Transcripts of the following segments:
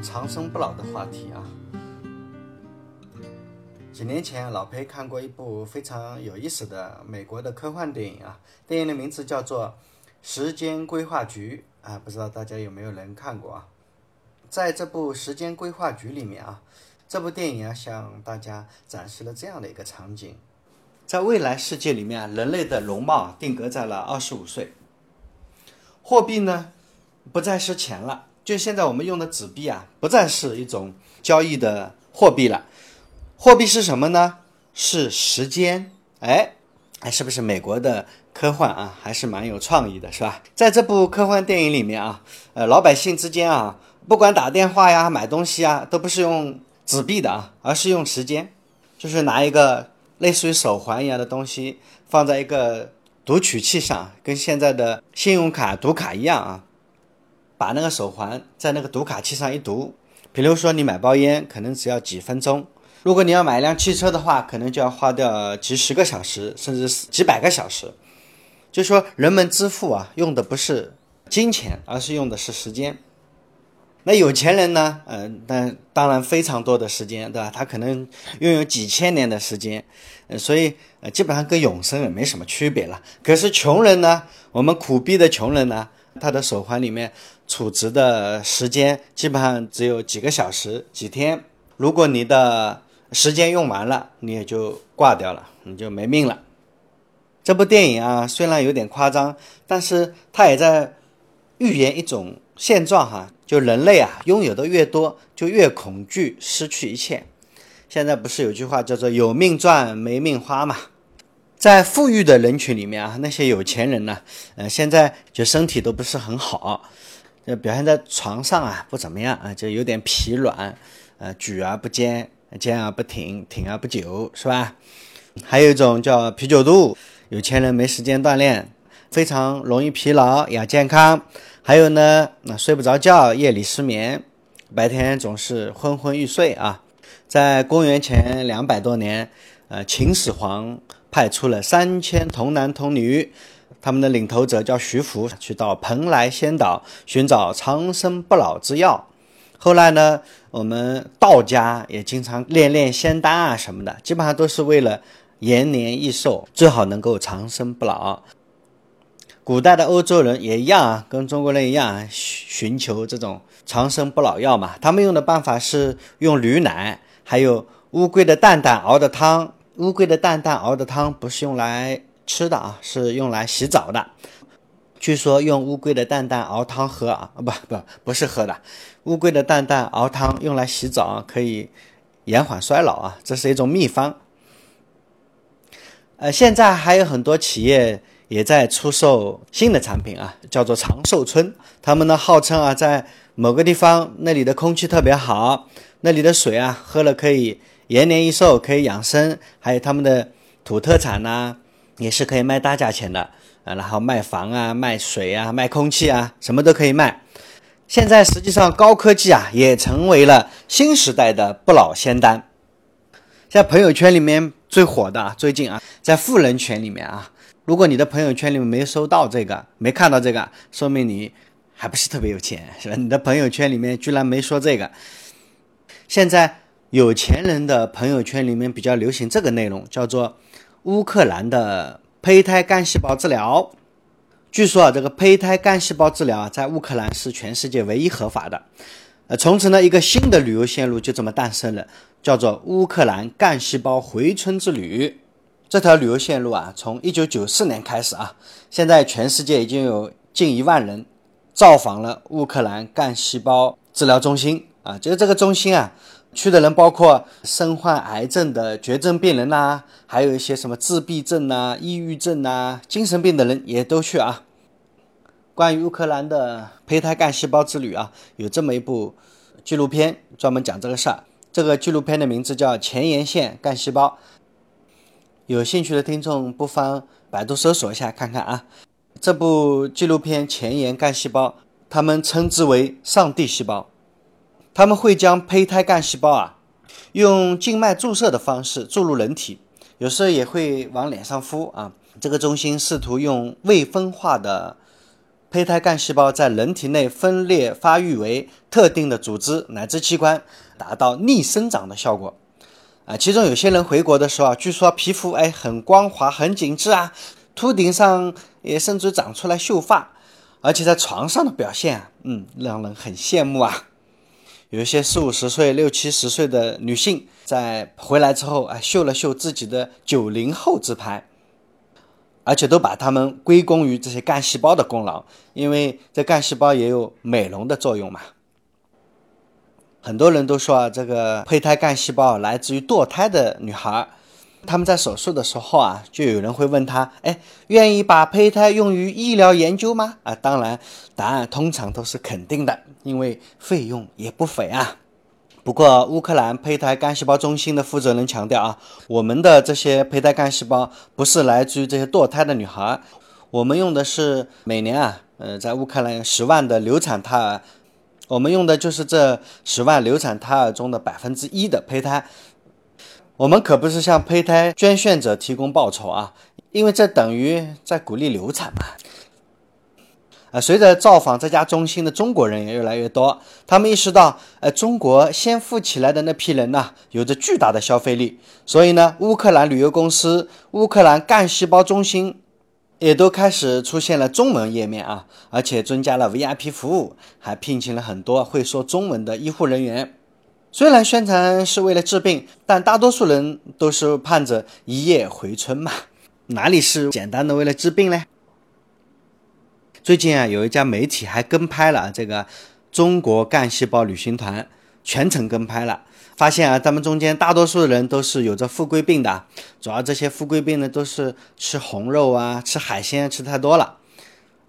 长生不老的话题啊。几年前，老裴看过一部非常有意思的美国的科幻电影啊，电影的名字叫做《时间规划局》啊，不知道大家有没有人看过啊？在这部《时间规划局》里面啊，这部电影啊向大家展示了这样的一个场景：在未来世界里面，人类的容貌定格在了二十五岁。货币呢，不再是钱了，就现在我们用的纸币啊，不再是一种交易的货币了。货币是什么呢？是时间。哎，哎，是不是美国的科幻啊？还是蛮有创意的，是吧？在这部科幻电影里面啊，呃，老百姓之间啊，不管打电话呀、买东西啊，都不是用纸币的啊，而是用时间，就是拿一个类似于手环一样的东西放在一个。读取器上跟现在的信用卡读卡一样啊，把那个手环在那个读卡器上一读，比如说你买包烟可能只要几分钟，如果你要买一辆汽车的话，可能就要花掉几十个小时，甚至几百个小时。就说人们支付啊，用的不是金钱，而是用的是时间。那有钱人呢？嗯，但当然非常多的时间，对吧？他可能拥有几千年的时间，呃，所以，基本上跟永生也没什么区别了。可是穷人呢？我们苦逼的穷人呢？他的手环里面储值的时间基本上只有几个小时、几天。如果你的时间用完了，你也就挂掉了，你就没命了。这部电影啊，虽然有点夸张，但是它也在预言一种现状哈。就人类啊，拥有的越多，就越恐惧失去一切。现在不是有句话叫做“有命赚，没命花”嘛？在富裕的人群里面啊，那些有钱人呢，呃，现在就身体都不是很好，就表现在床上啊不怎么样啊，就有点疲软，呃，举而不坚，坚而不挺，挺而不久，是吧？还有一种叫啤酒肚，有钱人没时间锻炼，非常容易疲劳，亚健康。还有呢，那睡不着觉，夜里失眠，白天总是昏昏欲睡啊。在公元前两百多年，呃，秦始皇派出了三千童男童女，他们的领头者叫徐福，去到蓬莱仙岛寻找长生不老之药。后来呢，我们道家也经常练练仙丹啊什么的，基本上都是为了延年益寿，最好能够长生不老。古代的欧洲人也一样啊，跟中国人一样寻求这种长生不老药嘛。他们用的办法是用驴奶，还有乌龟的蛋蛋熬的汤。乌龟的蛋蛋熬的汤不是用来吃的啊，是用来洗澡的。据说用乌龟的蛋蛋熬汤喝啊，不不不是喝的，乌龟的蛋蛋熬汤用来洗澡可以延缓衰老啊，这是一种秘方。呃，现在还有很多企业。也在出售新的产品啊，叫做长寿村。他们呢号称啊，在某个地方那里的空气特别好，那里的水啊喝了可以延年益寿，可以养生。还有他们的土特产呢，也是可以卖大价钱的啊。然后卖房啊，卖水啊，卖空气啊，什么都可以卖。现在实际上高科技啊，也成为了新时代的不老仙丹。在朋友圈里面最火的，最近啊，在富人圈里面啊。如果你的朋友圈里面没收到这个，没看到这个，说明你还不是特别有钱，是吧？你的朋友圈里面居然没说这个。现在有钱人的朋友圈里面比较流行这个内容，叫做乌克兰的胚胎干细胞治疗。据说啊，这个胚胎干细胞治疗啊，在乌克兰是全世界唯一合法的。呃，从此呢，一个新的旅游线路就这么诞生了，叫做乌克兰干细胞回春之旅。这条旅游线路啊，从一九九四年开始啊，现在全世界已经有近一万人造访了乌克兰干细胞治疗中心啊。就是这个中心啊，去的人包括身患癌症的绝症病人呐，还有一些什么自闭症呐、抑郁症呐、精神病的人也都去啊。关于乌克兰的胚胎干细胞之旅啊，有这么一部纪录片专门讲这个事儿。这个纪录片的名字叫《前沿线干细胞》。有兴趣的听众不妨百度搜索一下看看啊。这部纪录片前沿干细胞，他们称之为“上帝细胞”。他们会将胚胎干细胞啊，用静脉注射的方式注入人体，有时候也会往脸上敷啊。这个中心试图用未分化的胚胎干细胞在人体内分裂发育为特定的组织乃至器官，达到逆生长的效果。啊，其中有些人回国的时候啊，据说皮肤哎很光滑、很紧致啊，秃顶上也甚至长出来秀发，而且在床上的表现啊，嗯，让人很羡慕啊。有一些四五十岁、六七十岁的女性在回来之后啊，秀了秀自己的九零后自拍，而且都把他们归功于这些干细胞的功劳，因为这干细胞也有美容的作用嘛。很多人都说啊，这个胚胎干细胞来自于堕胎的女孩，他们在手术的时候啊，就有人会问他，哎，愿意把胚胎用于医疗研究吗？啊，当然，答案通常都是肯定的，因为费用也不菲啊。不过，乌克兰胚胎干细胞中心的负责人强调啊，我们的这些胚胎干细胞不是来自于这些堕胎的女孩，我们用的是每年啊，呃，在乌克兰十万的流产胎儿。我们用的就是这十万流产胎儿中的百分之一的胚胎，我们可不是向胚胎捐献者提供报酬啊，因为这等于在鼓励流产嘛。啊，随着造访这家中心的中国人也越来越多，他们意识到，呃，中国先富起来的那批人呢，有着巨大的消费力，所以呢，乌克兰旅游公司、乌克兰干细胞中心。也都开始出现了中文页面啊，而且增加了 VIP 服务，还聘请了很多会说中文的医护人员。虽然宣传是为了治病，但大多数人都是盼着一夜回春嘛，哪里是简单的为了治病呢？最近啊，有一家媒体还跟拍了这个中国干细胞旅行团，全程跟拍了。发现啊，他们中间大多数人都是有着富贵病的，主要这些富贵病呢都是吃红肉啊、吃海鲜吃太多了。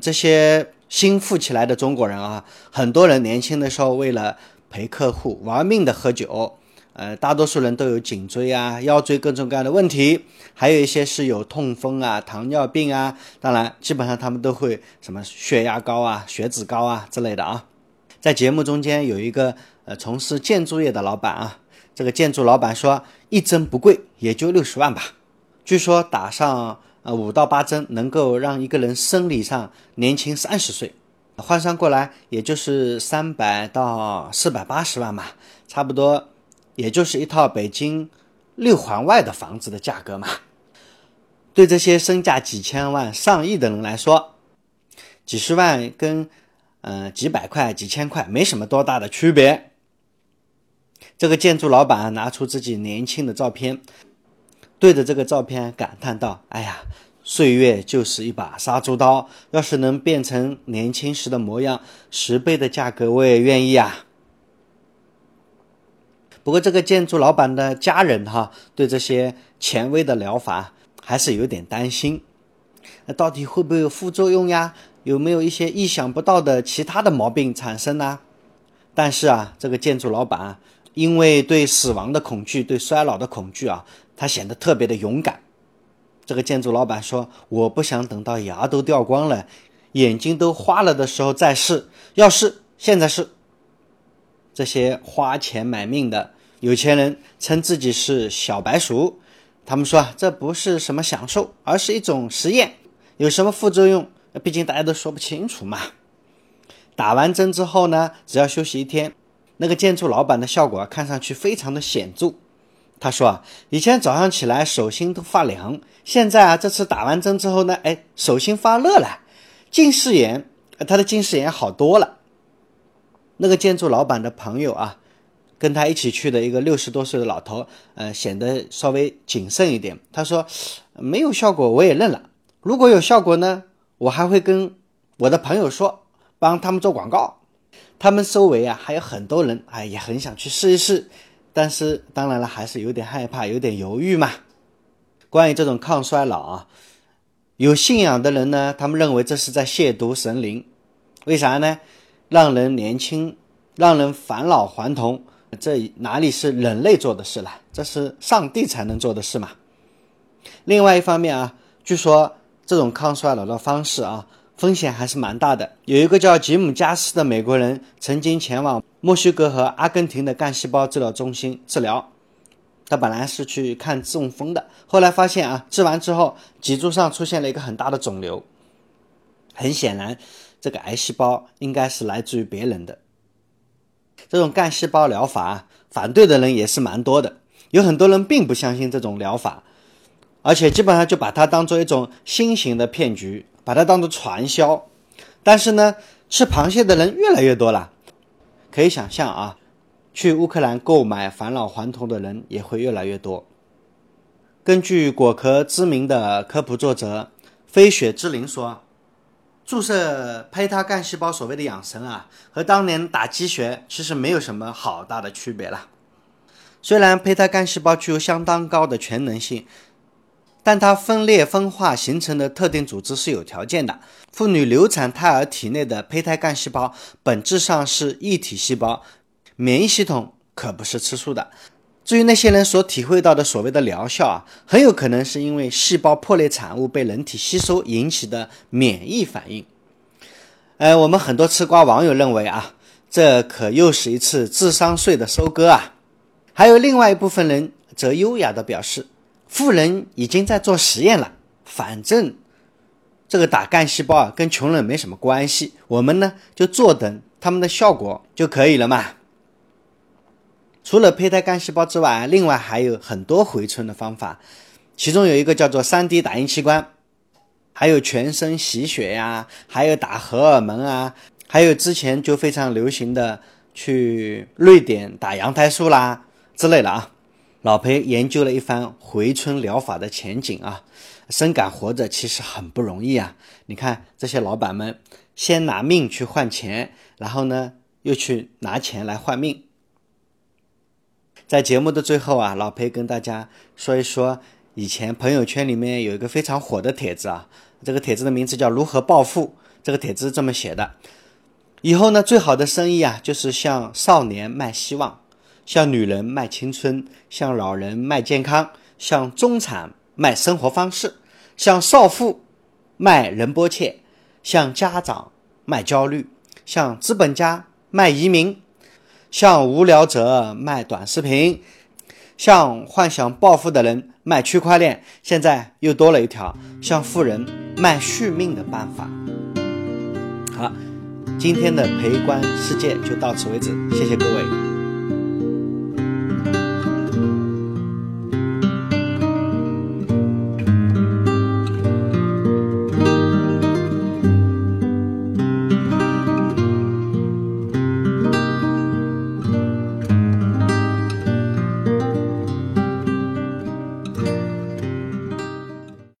这些新富起来的中国人啊，很多人年轻的时候为了陪客户玩命的喝酒，呃，大多数人都有颈椎啊、腰椎各种各样的问题，还有一些是有痛风啊、糖尿病啊，当然基本上他们都会什么血压高啊、血脂高啊之类的啊。在节目中间有一个。呃，从事建筑业的老板啊，这个建筑老板说，一针不贵，也就六十万吧。据说打上呃五到八针，能够让一个人生理上年轻三十岁，换算过来也就是三百到四百八十万嘛，差不多也就是一套北京六环外的房子的价格嘛。对这些身价几千万、上亿的人来说，几十万跟嗯几百块、几千块没什么多大的区别。这个建筑老板拿出自己年轻的照片，对着这个照片感叹道：“哎呀，岁月就是一把杀猪刀，要是能变成年轻时的模样，十倍的价格我也愿意啊。”不过，这个建筑老板的家人哈，对这些前卫的疗法还是有点担心，那到底会不会有副作用呀？有没有一些意想不到的其他的毛病产生呢？但是啊，这个建筑老板。因为对死亡的恐惧，对衰老的恐惧啊，他显得特别的勇敢。这个建筑老板说：“我不想等到牙都掉光了，眼睛都花了的时候再试，要试现在试。”这些花钱买命的有钱人称自己是小白鼠，他们说啊这不是什么享受，而是一种实验，有什么副作用？毕竟大家都说不清楚嘛。打完针之后呢，只要休息一天。那个建筑老板的效果看上去非常的显著。他说啊，以前早上起来手心都发凉，现在啊，这次打完针之后呢，哎，手心发热了，近视眼，他的近视眼好多了。那个建筑老板的朋友啊，跟他一起去的一个六十多岁的老头，呃，显得稍微谨慎一点。他说，没有效果我也认了，如果有效果呢，我还会跟我的朋友说，帮他们做广告。他们周围啊还有很多人，哎，也很想去试一试，但是当然了，还是有点害怕，有点犹豫嘛。关于这种抗衰老啊，有信仰的人呢，他们认为这是在亵渎神灵，为啥呢？让人年轻，让人返老还童，这哪里是人类做的事了？这是上帝才能做的事嘛。另外一方面啊，据说这种抗衰老的方式啊。风险还是蛮大的。有一个叫吉姆·加斯的美国人，曾经前往墨西哥和阿根廷的干细胞治疗中心治疗。他本来是去看中风的，后来发现啊，治完之后脊柱上出现了一个很大的肿瘤。很显然，这个癌细胞应该是来自于别人的。这种干细胞疗法反对的人也是蛮多的，有很多人并不相信这种疗法，而且基本上就把它当做一种新型的骗局，把它当做传销。但是呢，吃螃蟹的人越来越多了，可以想象啊，去乌克兰购买返老还童的人也会越来越多。根据果壳知名的科普作者飞雪之灵说，注射胚胎干细胞所谓的养生啊，和当年打鸡血其实没有什么好大的区别了。虽然胚胎干细胞具有相当高的全能性，但它分裂分化形成的特定组织是有条件的。妇女流产胎儿体内的胚胎干细胞本质上是异体细胞，免疫系统可不是吃素的。至于那些人所体会到的所谓的疗效啊，很有可能是因为细胞破裂产物被人体吸收引起的免疫反应。呃，我们很多吃瓜网友认为啊，这可又是一次智商税的收割啊。还有另外一部分人则优雅地表示，富人已经在做实验了，反正这个打干细胞啊跟穷人没什么关系，我们呢就坐等他们的效果就可以了嘛。除了胚胎干细胞之外，另外还有很多回春的方法，其中有一个叫做 3D 打印器官，还有全身洗血呀，还有打荷尔蒙啊，还有之前就非常流行的去瑞典打羊胎素啦之类的啊。老裴研究了一番回春疗法的前景啊，深感活着其实很不容易啊。你看这些老板们，先拿命去换钱，然后呢又去拿钱来换命。在节目的最后啊，老裴跟大家说一说，以前朋友圈里面有一个非常火的帖子啊，这个帖子的名字叫“如何暴富”。这个帖子是这么写的：以后呢，最好的生意啊，就是向少年卖希望，向女人卖青春，向老人卖健康，向中产卖生活方式，向少妇卖仁波切，向家长卖焦虑，向资本家卖移民。向无聊者卖短视频，向幻想暴富的人卖区块链，现在又多了一条向富人卖续命的办法。好，今天的陪观世界就到此为止，谢谢各位。